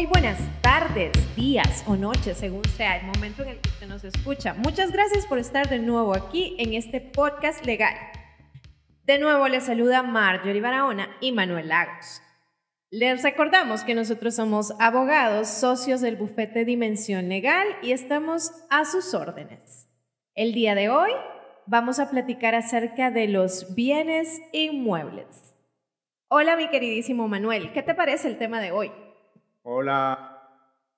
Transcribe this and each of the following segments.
Muy buenas tardes, días o noches, según sea el momento en el que usted nos escucha. Muchas gracias por estar de nuevo aquí en este podcast legal. De nuevo les saluda Marjorie Barahona y Manuel Lagos. Les recordamos que nosotros somos abogados, socios del bufete Dimensión Legal y estamos a sus órdenes. El día de hoy vamos a platicar acerca de los bienes inmuebles. Hola mi queridísimo Manuel, ¿qué te parece el tema de hoy? Hola,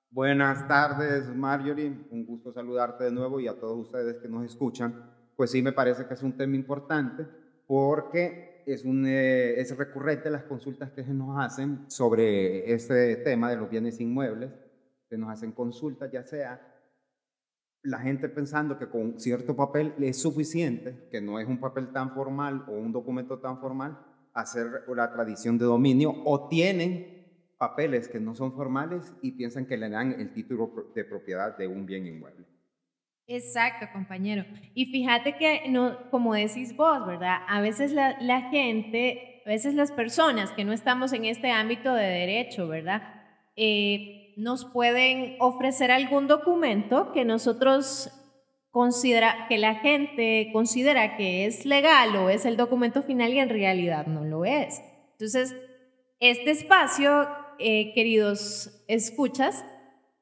buenas tardes Marjorie, un gusto saludarte de nuevo y a todos ustedes que nos escuchan. Pues sí, me parece que es un tema importante porque eh, es recurrente las consultas que se nos hacen sobre este tema de los bienes inmuebles. Se nos hacen consultas ya sea la gente pensando que con cierto papel es suficiente, que no es un papel tan formal o un documento tan formal, hacer la tradición de dominio o tienen papeles que no son formales y piensan que le dan el título de propiedad de un bien inmueble. Exacto, compañero. Y fíjate que, no, como decís vos, ¿verdad? A veces la, la, gente, a veces las personas que no estamos en este ámbito de derecho, ¿verdad? Eh, nos pueden ofrecer algún documento que nosotros considera, que la gente considera que es legal o es el documento final y en realidad no lo es. Entonces, este espacio eh, queridos escuchas,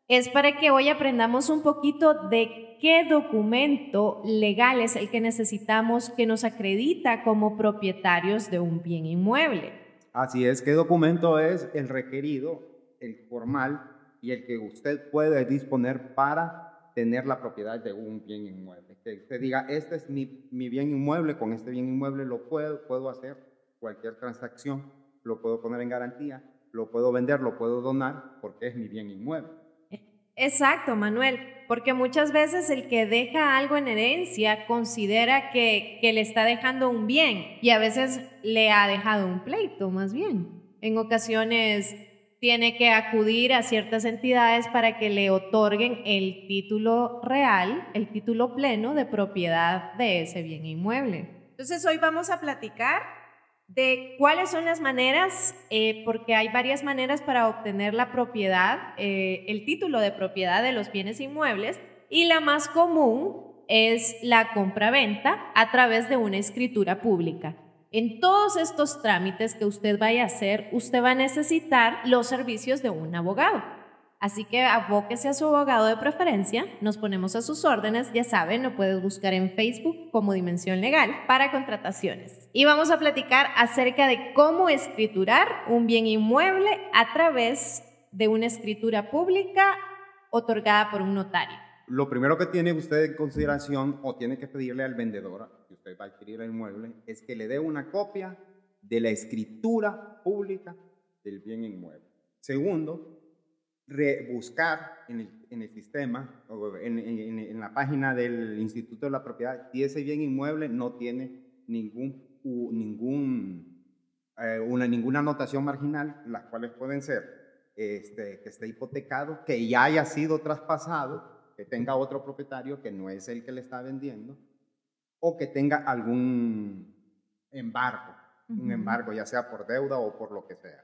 es para que hoy aprendamos un poquito de qué documento legal es el que necesitamos que nos acredita como propietarios de un bien inmueble. Así es, qué documento es el requerido, el formal y el que usted puede disponer para tener la propiedad de un bien inmueble. Que usted diga, este es mi, mi bien inmueble, con este bien inmueble lo puedo, puedo hacer cualquier transacción, lo puedo poner en garantía lo puedo vender, lo puedo donar porque es mi bien inmueble. Exacto, Manuel, porque muchas veces el que deja algo en herencia considera que, le está dejando un bien y a veces le ha dejado un pleito, más bien. En ocasiones tiene que acudir a ciertas entidades para que le otorguen el título real, el título pleno de propiedad de ese bien inmueble. Entonces hoy vamos a platicar de cuáles son las maneras, eh, porque hay varias maneras para obtener la propiedad, eh, el título de propiedad de los bienes inmuebles, y la más común es la compra-venta a través de una escritura pública. En todos estos trámites que usted vaya a hacer, usted va a necesitar los servicios de un abogado. Así que abóquese a su abogado de preferencia, nos ponemos a sus órdenes, ya saben, lo puedes buscar en Facebook como Dimensión Legal para contrataciones. Y vamos a platicar acerca de cómo escriturar un bien inmueble a través de una escritura pública otorgada por un notario. Lo primero que tiene usted en consideración o tiene que pedirle al vendedor que usted va a adquirir el inmueble es que le dé una copia de la escritura pública del bien inmueble. Segundo, rebuscar en el, en el sistema, en, en, en, la página del Instituto de la Propiedad, si ese bien inmueble no tiene ningún, ningún, eh, una, ninguna anotación marginal, las cuales pueden ser este, que esté hipotecado, que ya haya sido traspasado, que tenga otro propietario que no es el que le está vendiendo, o que tenga algún embargo, un embargo, ya sea por deuda o por lo que sea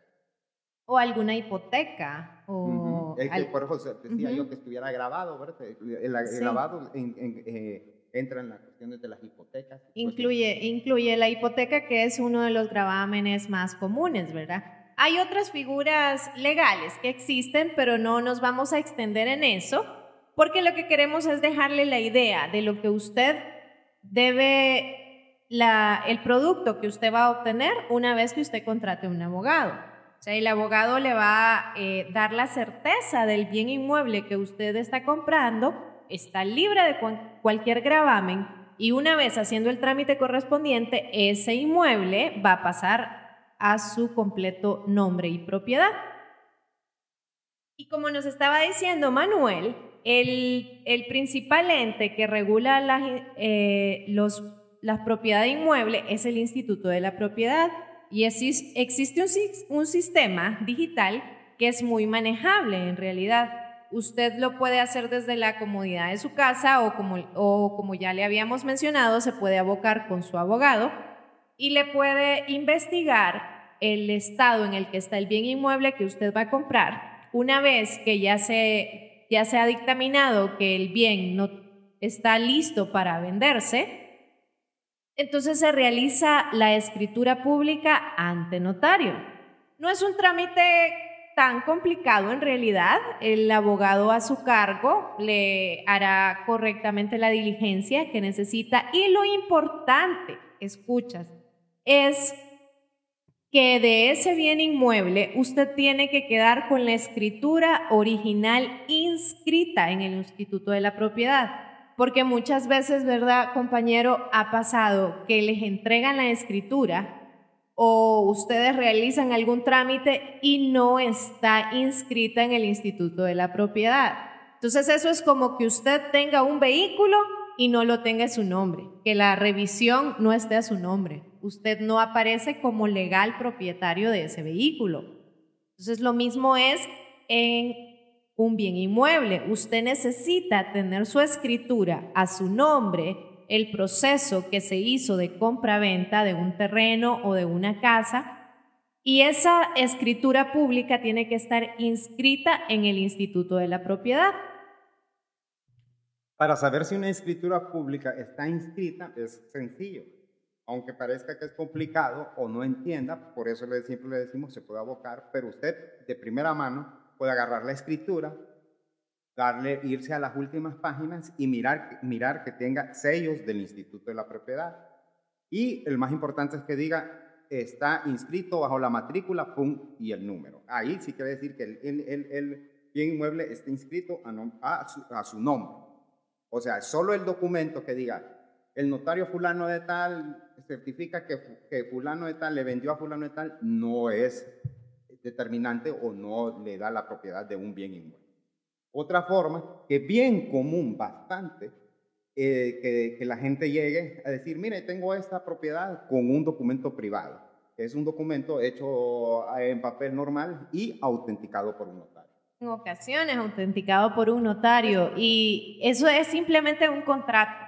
o alguna hipoteca. O Es que por eso decía yo que estuviera grabado, ¿verdad? El, grabado eh, entra en las cuestiones de las hipotecas. Incluye, incluye la hipoteca, que es uno de los gravámenes más comunes, ¿verdad? Hay otras figuras legales que existen, pero no nos vamos a extender en eso, porque lo que queremos es dejarle la idea de lo que usted debe, la, el producto que usted va a obtener una vez que usted contrate un abogado. O sea, el abogado le va a eh, dar la certeza del bien inmueble que usted está comprando, está libre de cualquier gravamen y una vez haciendo el trámite correspondiente, ese inmueble va a pasar a su completo nombre y propiedad. Y como nos estaba diciendo Manuel, el, el principal ente que regula la, eh, los, las propiedades inmuebles es el Instituto de la Propiedad y existe un, sistema digital que es muy manejable en realidad. Usted lo puede hacer desde la comodidad de su casa o como, o como ya le habíamos mencionado, se puede abocar con su abogado y le puede investigar el estado en el que está el bien inmueble que usted va a comprar una vez que ya se, ya se ha dictaminado que el bien no está listo para venderse, entonces se realiza la escritura pública ante notario. No es un trámite tan complicado en realidad. El abogado a su cargo le hará correctamente la diligencia que necesita y lo importante, escuchas, es que de ese bien inmueble usted tiene que quedar con la escritura original inscrita en el Instituto de la Propiedad porque muchas veces, ¿verdad, compañero? Ha pasado que les entregan la escritura o ustedes realizan algún trámite y no está inscrita en el Instituto de la Propiedad. Entonces eso es como que usted tenga un vehículo y no lo tenga a su nombre, que la revisión no esté a su nombre. Usted no aparece como legal propietario de ese vehículo. Entonces lo mismo es en un bien inmueble. Usted necesita tener su escritura a su nombre, el proceso que se hizo de compra-venta de un terreno o de una casa, y esa escritura pública tiene que estar inscrita en el Instituto de la Propiedad. Para saber si una escritura pública está inscrita es sencillo. Aunque parezca que es complicado o no entienda, por eso siempre le decimos se puede abocar, pero usted de primera mano puede agarrar la escritura, darle, irse a las últimas páginas y mirar, mirar que tenga sellos del Instituto de la Propiedad. Y el más importante es que diga, está inscrito bajo la matrícula, pum, y el número. Ahí sí quiere decir que el, el, bien inmueble está inscrito a, a, su, nombre. O sea, solo el documento que diga, el notario fulano de tal certifica que, que fulano de tal le vendió a fulano de tal, no es determinante o no le da la propiedad de un bien inmueble. Otra forma, que bien común bastante, eh, que, la gente llegue a decir, mire, tengo esta propiedad con un documento privado. Es un documento hecho en papel normal y autenticado por un notario. En ocasiones autenticado por un notario y eso es simplemente un contrato.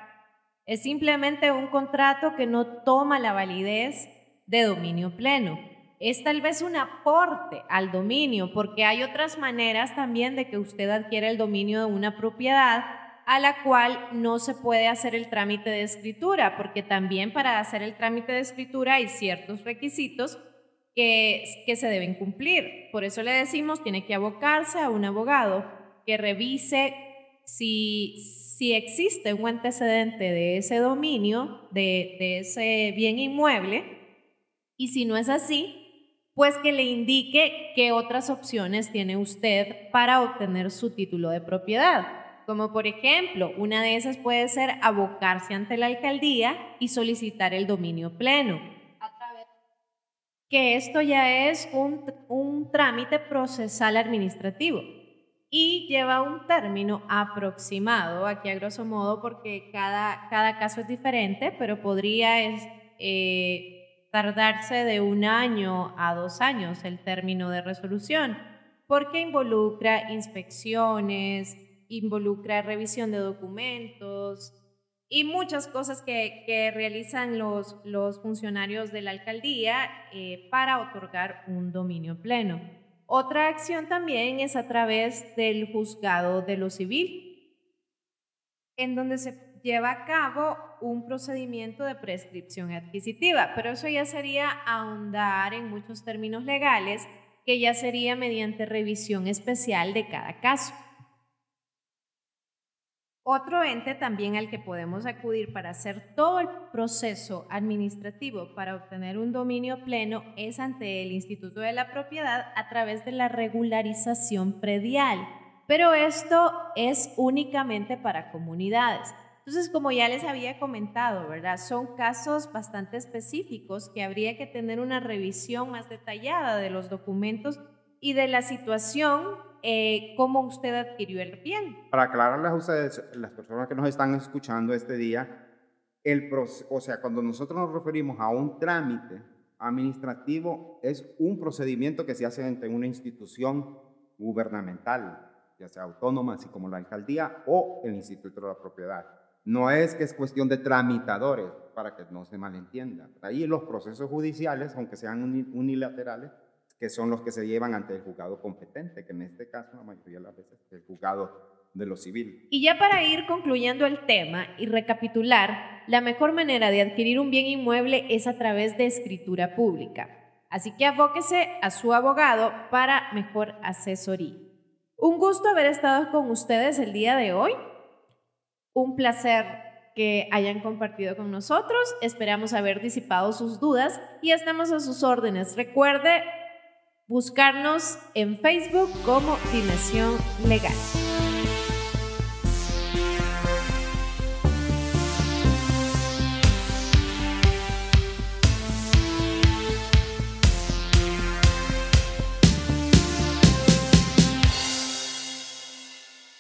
Es simplemente un contrato que no toma la validez de dominio pleno es tal vez un aporte al dominio, porque hay otras maneras también de que usted adquiera el dominio de una propiedad a la cual no se puede hacer el trámite de escritura, porque también para hacer el trámite de escritura hay ciertos requisitos que, que se deben cumplir. Por eso le decimos, tiene que abocarse a un abogado que revise si, si existe un antecedente de ese dominio, de, de ese bien inmueble, y si no es así, pues que le indique qué otras opciones tiene usted para obtener su título de propiedad. Como por ejemplo, una de esas puede ser abocarse ante la alcaldía y solicitar el dominio pleno. Que esto ya es un, un trámite procesal administrativo y lleva un término aproximado, aquí a grosso modo, porque cada, cada caso es diferente, pero podría es, eh, tardarse de un año a dos años el término de resolución, porque involucra inspecciones, involucra revisión de documentos y muchas cosas que, realizan los, funcionarios de la alcaldía eh, para otorgar un dominio pleno. Otra acción también es a través del juzgado de lo civil, en donde se lleva a cabo un procedimiento de prescripción adquisitiva, pero eso ya sería ahondar en muchos términos legales que ya sería mediante revisión especial de cada caso. Otro ente también al que podemos acudir para hacer todo el proceso administrativo para obtener un dominio pleno es ante el Instituto de la Propiedad a través de la regularización predial. Pero esto es únicamente para comunidades. Entonces, como ya les había comentado, ¿verdad? Son casos bastante específicos que habría que tener una revisión más detallada de los documentos y de la situación, eh, cómo usted adquirió el bien. Para aclararles a ustedes, las personas que nos están escuchando este día, el o sea, cuando nosotros nos referimos a un trámite administrativo, es un procedimiento que se hace entre una institución gubernamental, ya sea autónoma, así como la alcaldía o el Instituto de la Propiedad. No es que es cuestión de tramitadores, para que no se malentienda. Ahí los procesos judiciales, aunque sean unilaterales, que son los que se llevan ante el juzgado competente, que en este caso la mayoría de las veces es el juzgado de lo civil. Y ya para ir concluyendo el tema y recapitular, la mejor manera de adquirir un bien inmueble es a través de escritura pública. Así que abóquese a su abogado para mejor asesoría. Un gusto haber estado con ustedes el día de hoy. Un placer que hayan compartido con nosotros. Esperamos haber disipado sus dudas y estamos a sus órdenes. Recuerde buscarnos en Facebook como Dimensión Legal.